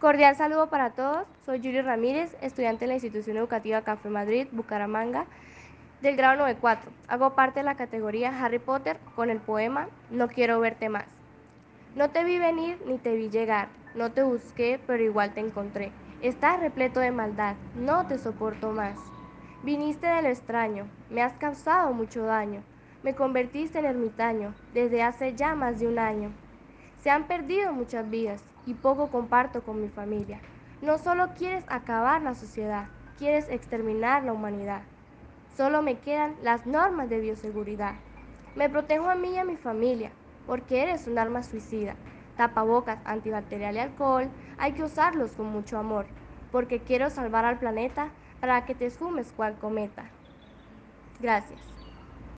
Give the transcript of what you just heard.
Cordial saludo para todos. Soy Julio Ramírez, estudiante de la institución educativa Café Madrid, Bucaramanga, del grado 94. Hago parte de la categoría Harry Potter con el poema No quiero verte más. No te vi venir ni te vi llegar, no te busqué, pero igual te encontré. Estás repleto de maldad, no te soporto más. Viniste del extraño, me has causado mucho daño, me convertiste en ermitaño desde hace ya más de un año. Se han perdido muchas vidas y poco comparto con mi familia. No solo quieres acabar la sociedad, quieres exterminar la humanidad. Solo me quedan las normas de bioseguridad. Me protejo a mí y a mi familia, porque eres un arma suicida. Tapabocas, antibacterial y alcohol, hay que usarlos con mucho amor, porque quiero salvar al planeta para que te sumes cual cometa. Gracias.